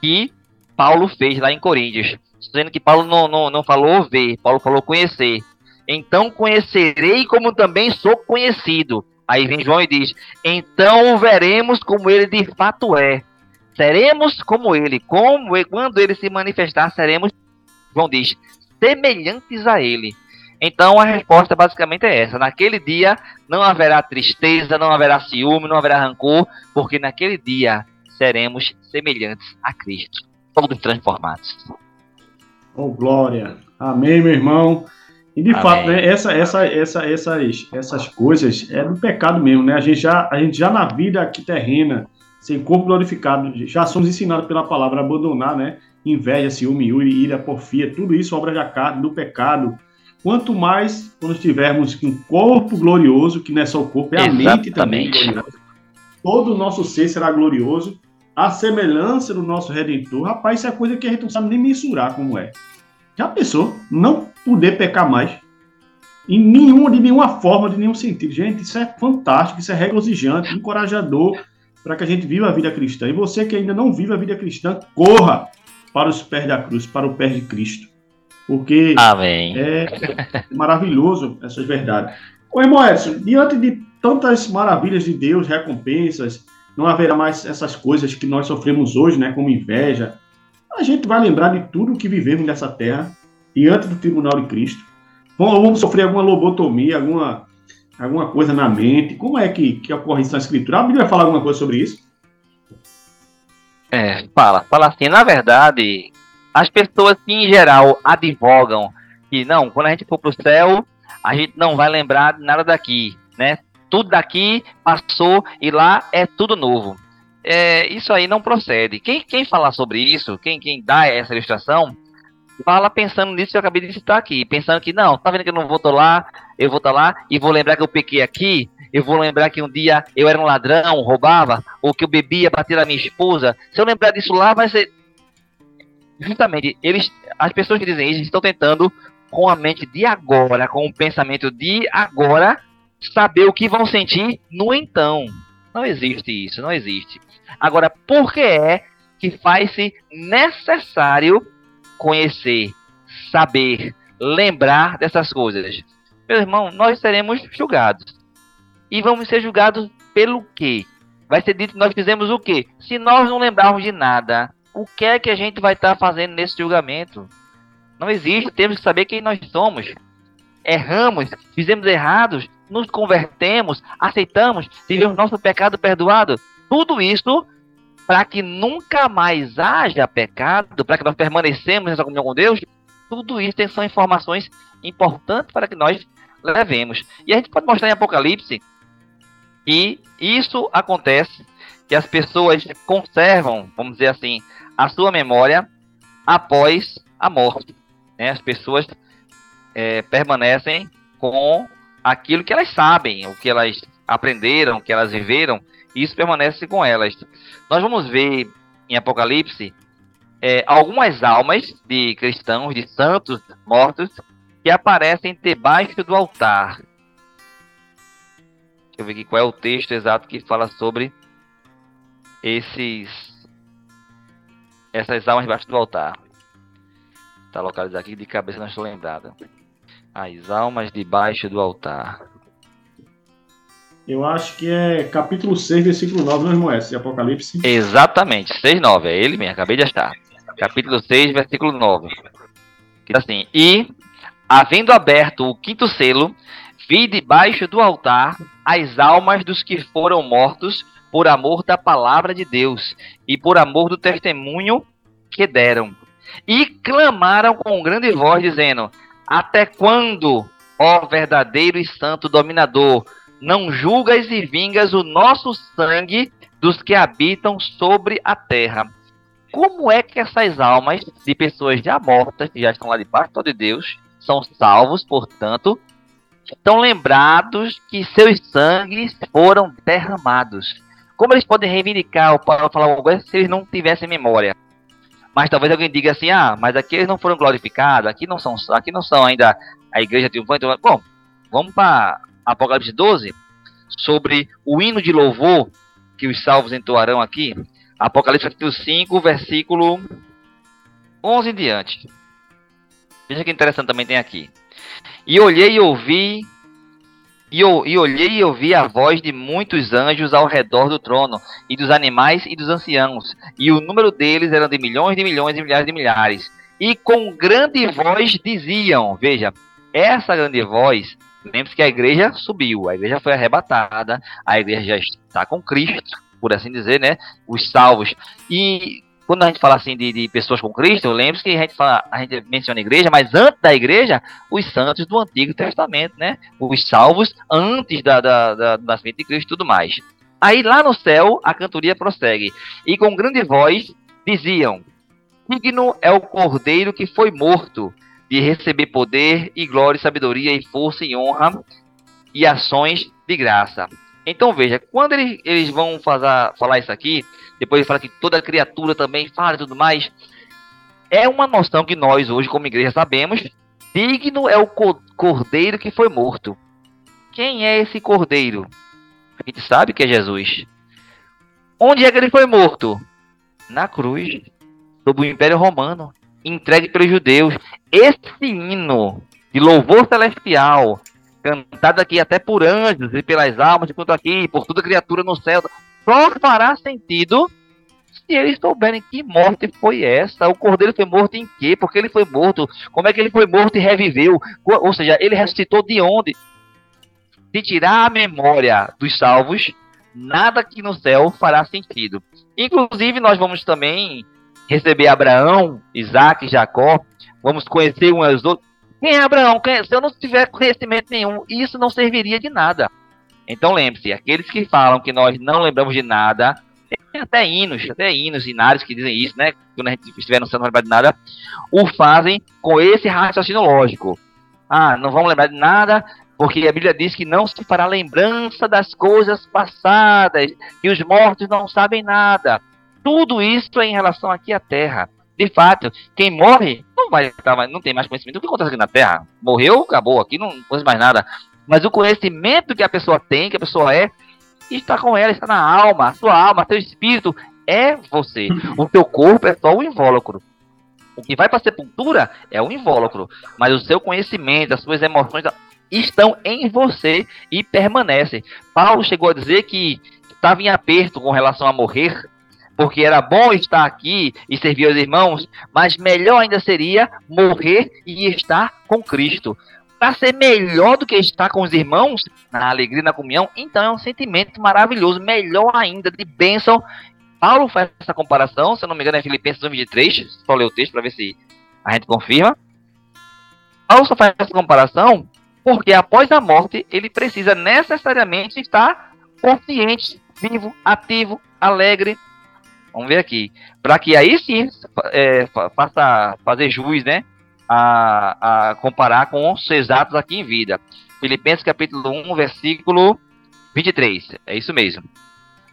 que Paulo fez lá em Coríntios, dizendo que Paulo não, não, não falou ver, Paulo falou conhecer. Então conhecerei como também sou conhecido. Aí vem João e diz: Então veremos como ele de fato é. Seremos como ele, como quando ele se manifestar, seremos João diz, semelhantes a ele. Então a resposta basicamente é essa: naquele dia não haverá tristeza, não haverá ciúme, não haverá rancor, porque naquele dia seremos semelhantes a Cristo, todos transformados. Oh, glória! Amém, meu irmão. E de Amém. fato, né, essa, essa, essa, essas, essas coisas é do pecado mesmo, né? A gente já, a gente já na vida aqui terrena, sem corpo glorificado, já somos ensinados pela palavra a abandonar, né? inveja, ciúme, ira, porfia, tudo isso obra da carne, do pecado. Quanto mais quando estivermos com um corpo glorioso, que não é só o corpo, é a mente também gloriosa. Todo o nosso ser será glorioso, a semelhança do nosso Redentor. Rapaz, isso é coisa que a gente não sabe nem mensurar como é. Já pensou? Não poder pecar mais? Em nenhuma, de nenhuma forma, de nenhum sentido. Gente, isso é fantástico, isso é regozijante, encorajador para que a gente viva a vida cristã. E você que ainda não vive a vida cristã, corra! para os pés da cruz, para o pé de Cristo. Porque Amém. é maravilhoso essas verdades. Ô irmão Edson, diante de tantas maravilhas de Deus, recompensas, não haverá mais essas coisas que nós sofremos hoje, né, como inveja. A gente vai lembrar de tudo que vivemos nessa terra, diante do tribunal de Cristo. Vamos sofrer alguma lobotomia, alguma, alguma coisa na mente. Como é que, que ocorre isso na Escritura? A Bíblia vai falar alguma coisa sobre isso? É, fala, fala assim, na verdade, as pessoas que em geral advogam que não, quando a gente for para o céu, a gente não vai lembrar nada daqui, né? Tudo daqui passou e lá é tudo novo. É, isso aí não procede. Quem, quem falar sobre isso, quem, quem dá essa ilustração, fala pensando nisso que eu acabei de citar aqui, pensando que não, tá vendo que eu não vou estar lá, eu vou estar lá e vou lembrar que eu pequei aqui, eu vou lembrar que um dia eu era um ladrão, roubava, ou que eu bebia, bater na minha esposa. Se eu lembrar disso lá, vai ser justamente eles, as pessoas que dizem isso estão tentando com a mente de agora, com o pensamento de agora, saber o que vão sentir no então. Não existe isso, não existe. Agora, por que é que faz-se necessário conhecer, saber, lembrar dessas coisas? Meu irmão, nós seremos julgados. E vamos ser julgados pelo quê? Vai ser dito que nós fizemos o quê? Se nós não lembrarmos de nada, o que é que a gente vai estar fazendo nesse julgamento? Não existe, temos que saber quem nós somos. Erramos, fizemos errados, nos convertemos, aceitamos, tivemos nosso pecado perdoado. Tudo isso para que nunca mais haja pecado, para que nós permanecemos nessa comunhão com Deus, tudo isso são informações importantes para que nós levemos. E a gente pode mostrar em Apocalipse que isso acontece, que as pessoas conservam, vamos dizer assim, a sua memória após a morte. Né? As pessoas é, permanecem com aquilo que elas sabem, o que elas aprenderam, o que elas viveram, isso permanece com elas. Nós vamos ver em Apocalipse é, algumas almas de cristãos, de santos mortos, que aparecem debaixo do altar. Deixa eu ver aqui qual é o texto exato que fala sobre esses essas almas debaixo do altar. Está localizado aqui de cabeça, não estou lembrado. As almas debaixo do altar. Eu acho que é capítulo 6, versículo 9, não, irmão? de Apocalipse. Exatamente, 6, 9. É ele mesmo, acabei de achar. Capítulo 6, versículo 9. Que assim: E, havendo aberto o quinto selo, vi debaixo do altar as almas dos que foram mortos por amor da palavra de Deus e por amor do testemunho que deram. E clamaram com grande voz, dizendo: Até quando, ó verdadeiro e santo dominador, não julgas e vingas o nosso sangue dos que habitam sobre a terra? Como é que essas almas de pessoas já mortas, que já estão lá debaixo de Deus, são salvos, portanto, estão lembrados que seus sangues foram derramados? Como eles podem reivindicar ou falar alguma coisa se eles não tivessem memória? Mas talvez alguém diga assim, ah, mas aqui eles não foram glorificados, aqui não são, aqui não são ainda a igreja triunfante. Bom, vamos para Apocalipse 12, sobre o hino de louvor que os salvos entoarão aqui. Apocalipse capítulo 5, versículo 11 em diante. Veja que interessante também tem aqui. E olhei e ouvi e, e olhei e ouvi a voz de muitos anjos ao redor do trono, e dos animais e dos anciãos, e o número deles era de milhões de milhões e milhares de milhares. E com grande voz diziam: Veja, essa grande voz, lembre-se que a igreja subiu, a igreja foi arrebatada, a igreja já está com Cristo, por assim dizer, né? Os salvos. E quando a gente fala assim de, de pessoas com Cristo, lembre-se que a gente, fala, a gente menciona a igreja, mas antes da igreja, os santos do Antigo Testamento, né? Os salvos antes da, da, da, do nascimento de Cristo e tudo mais. Aí lá no céu, a cantoria prossegue. E com grande voz diziam: Digno é o cordeiro que foi morto de receber poder e glória, e sabedoria e força e honra e ações de graça. Então veja, quando eles, eles vão fazer, falar isso aqui, depois ele fala que toda criatura também fala e tudo mais. É uma noção que nós hoje, como igreja, sabemos. Digno é o cordeiro que foi morto. Quem é esse cordeiro? A gente sabe que é Jesus. Onde é que ele foi morto? Na cruz, sob o Império Romano, entregue pelos judeus. Esse hino de louvor celestial, cantado aqui até por anjos e pelas almas, enquanto aqui, por toda criatura no céu, só fará sentido se eles souberem que morte foi essa. O cordeiro foi morto em quê? Porque ele foi morto. Como é que ele foi morto e reviveu? Ou seja, ele ressuscitou de onde? Se tirar a memória dos salvos, nada aqui no céu fará sentido. Inclusive, nós vamos também receber Abraão, Isaac Jacó. Vamos conhecer uns aos outros. Quem é Abraão? É? Se eu não tiver conhecimento nenhum, isso não serviria de nada. Então lembre-se, aqueles que falam que nós não lembramos de nada, tem até hinos, até hinos inários que dizem isso, né? Quando a gente estiver não lembrar de nada, o fazem com esse raciocínio lógico. Ah, não vamos lembrar de nada, porque a Bíblia diz que não se fará lembrança das coisas passadas, e os mortos não sabem nada. Tudo isso é em relação aqui à terra. De fato, quem morre não vai estar, não tem mais conhecimento do que acontece aqui na Terra. Morreu, acabou, aqui não acontece mais nada. Mas o conhecimento que a pessoa tem, que a pessoa é, está com ela, está na alma, a sua alma, seu espírito é você. O teu corpo é só o invólucro. O que vai para a sepultura é o invólucro, mas o seu conhecimento, as suas emoções estão em você e permanecem. Paulo chegou a dizer que estava em aperto com relação a morrer, porque era bom estar aqui e servir aos irmãos, mas melhor ainda seria morrer e estar com Cristo para ser melhor do que estar com os irmãos na alegria, na comunhão, então é um sentimento maravilhoso, melhor ainda, de bênção. Paulo faz essa comparação, se eu não me engano, é Filipenses 1,23, só ler o texto para ver se a gente confirma. Paulo só faz essa comparação porque após a morte ele precisa necessariamente estar consciente, vivo, ativo, alegre. Vamos ver aqui. Para que aí sim é, faça fazer juiz, né? a, a comparar com os exatos aqui em vida. Filipenses capítulo 1, versículo 23. É isso mesmo.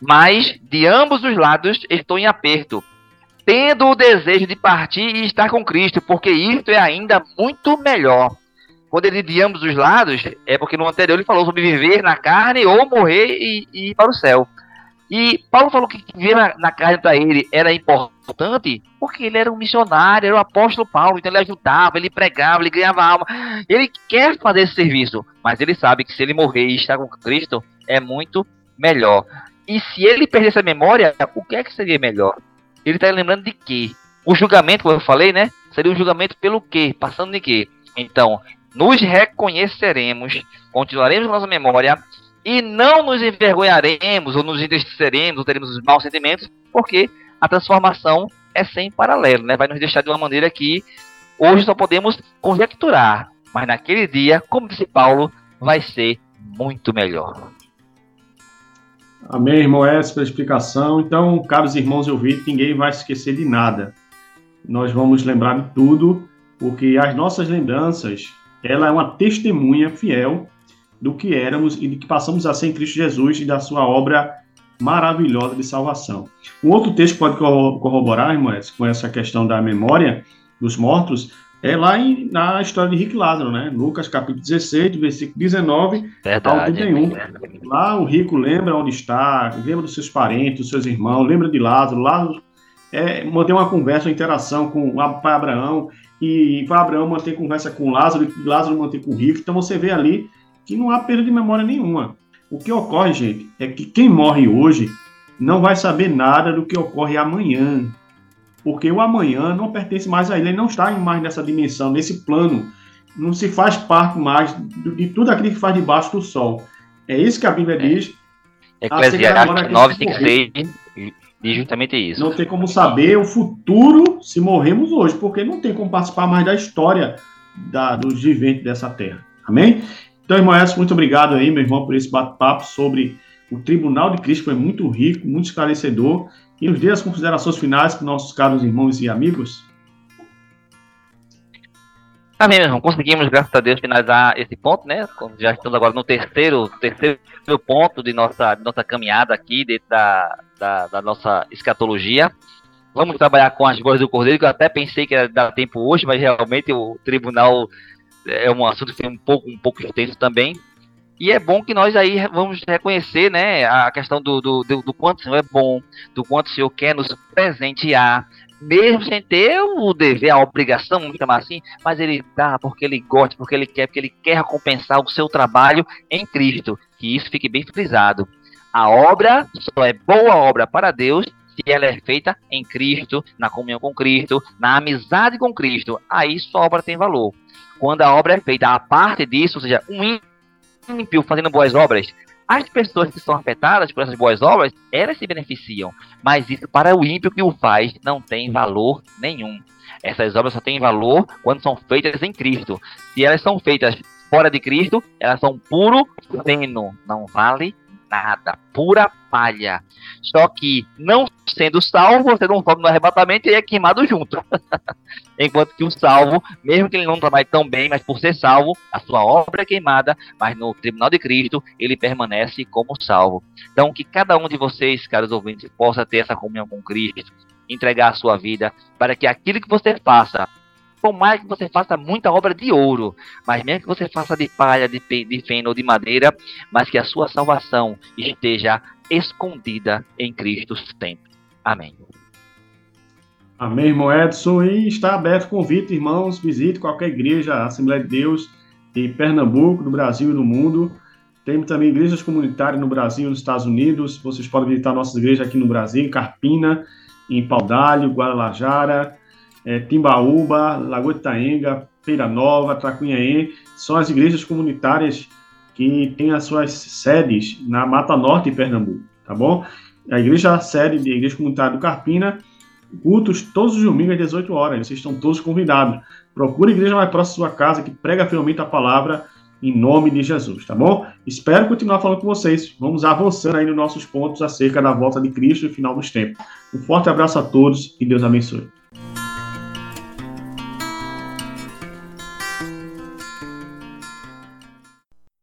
Mas de ambos os lados estou em aperto, tendo o desejo de partir e estar com Cristo, porque isto é ainda muito melhor. Quando ele de ambos os lados, é porque no anterior ele falou sobre viver na carne ou morrer e, e ir para o céu. E Paulo falou que viver na, na carne para ele era importante porque ele era um missionário, era o apóstolo Paulo, então ele ajudava, ele pregava, ele ganhava alma. Ele quer fazer esse serviço, mas ele sabe que se ele morrer e estar com Cristo é muito melhor. E se ele perdesse a memória, o que é que seria melhor? Ele está lembrando de quê? O julgamento, como eu falei, né? Seria um julgamento pelo quê? Passando de quê? Então, nos reconheceremos, continuaremos nossa memória e não nos envergonharemos ou nos entristeceremos ou teremos os maus sentimentos, porque a transformação é sem paralelo, né? Vai nos deixar de uma maneira que hoje só podemos conjecturar, mas naquele dia, como disse Paulo, vai ser muito melhor. Amém, irmão Essa pela explicação. Então, caros irmãos e ouvintes, ninguém vai esquecer de nada. Nós vamos lembrar de tudo, porque as nossas lembranças, ela é uma testemunha fiel do que éramos e de que passamos a ser em Cristo Jesus e da sua obra maravilhosa de salvação. Um outro texto que pode corroborar, irmãos, com essa questão da memória dos mortos, é lá em, na história de Rico Lázaro, né? Lucas capítulo 16, versículo 19 Verdade, ao 31. Lá o rico lembra onde está, lembra dos seus parentes, dos seus irmãos, lembra de Lázaro. Lázaro é, mantém uma conversa, uma interação com o pai Abraão, e pai Abraão mantém conversa com Lázaro, e Lázaro mantém com o rico. Então você vê ali que não há perda de memória nenhuma. O que ocorre, gente, é que quem morre hoje não vai saber nada do que ocorre amanhã. Porque o amanhã não pertence mais a ele, ele não está mais nessa dimensão, nesse plano. Não se faz parte mais de tudo aquilo que faz debaixo do sol. É isso que a Bíblia é. diz. Eclesiastes 9, 5, 6 diz justamente isso. Não tem como saber o futuro se morremos hoje, porque não tem como participar mais da história da, dos viventes dessa terra. Amém? Então, irmão Edson, muito obrigado aí, meu irmão, por esse bate-papo sobre o Tribunal de Cristo. Foi muito rico, muito esclarecedor. E nos dê as considerações finais para nossos caros irmãos e amigos. Amém, meu irmão. Conseguimos, graças a Deus, finalizar esse ponto, né? Já estamos agora no terceiro, terceiro ponto de nossa, de nossa caminhada aqui, dentro da, da, da nossa escatologia. Vamos trabalhar com as vozes do Cordeiro, que eu até pensei que ia dar tempo hoje, mas realmente o tribunal é um assunto que foi um pouco, um pouco extenso também. E é bom que nós aí vamos reconhecer, né, a questão do, do, do, do quanto o Senhor é bom, do quanto o Senhor quer nos presentear, mesmo sem ter o dever, a obrigação, vamos chamar assim, mas ele dá porque ele gosta, porque ele quer, porque ele quer recompensar o seu trabalho em Cristo. Que isso fique bem frisado. A obra só é boa obra para Deus se ela é feita em Cristo, na comunhão com Cristo, na amizade com Cristo. Aí sua obra tem valor quando a obra é feita a parte disso, ou seja, um ímpio fazendo boas obras, As pessoas que são afetadas por essas boas obras, elas se beneficiam. Mas isso para o ímpio que o faz não tem valor nenhum. Essas obras só têm valor quando são feitas em Cristo. Se elas são feitas fora de Cristo, elas são puro feno, não vale nada, pura palha. Só que, não sendo salvo, você não sobe no arrebatamento e é queimado junto. Enquanto que o salvo, mesmo que ele não trabalhe tão bem, mas por ser salvo, a sua obra é queimada, mas no tribunal de Cristo, ele permanece como salvo. Então, que cada um de vocês, caros ouvintes, possa ter essa comunhão com Cristo, entregar a sua vida, para que aquilo que você faça por mais que você faça muita obra de ouro, mas mesmo que você faça de palha, de, de feno ou de madeira, mas que a sua salvação esteja escondida em Cristo sempre. Amém. Amém, irmão Edson. E está aberto o convite, irmãos, visite qualquer igreja, Assembleia de Deus, em Pernambuco, no Brasil e no mundo. Temos também igrejas comunitárias no Brasil e nos Estados Unidos. Vocês podem visitar nossas igrejas aqui no Brasil, em Carpina, em Paudalho, Guadalajara, é, Timbaúba, Lagoa de Itaenga, Feira Nova, Tracunhaém, são as igrejas comunitárias que têm as suas sedes na Mata Norte de Pernambuco, tá bom? A igreja a sede da Igreja Comunitária do Carpina, cultos todos os domingos às 18 horas, vocês estão todos convidados. Procure a igreja mais próxima da sua casa que prega fielmente a palavra em nome de Jesus, tá bom? Espero continuar falando com vocês. Vamos avançando aí nos nossos pontos acerca da volta de Cristo e final dos tempos. Um forte abraço a todos e Deus abençoe.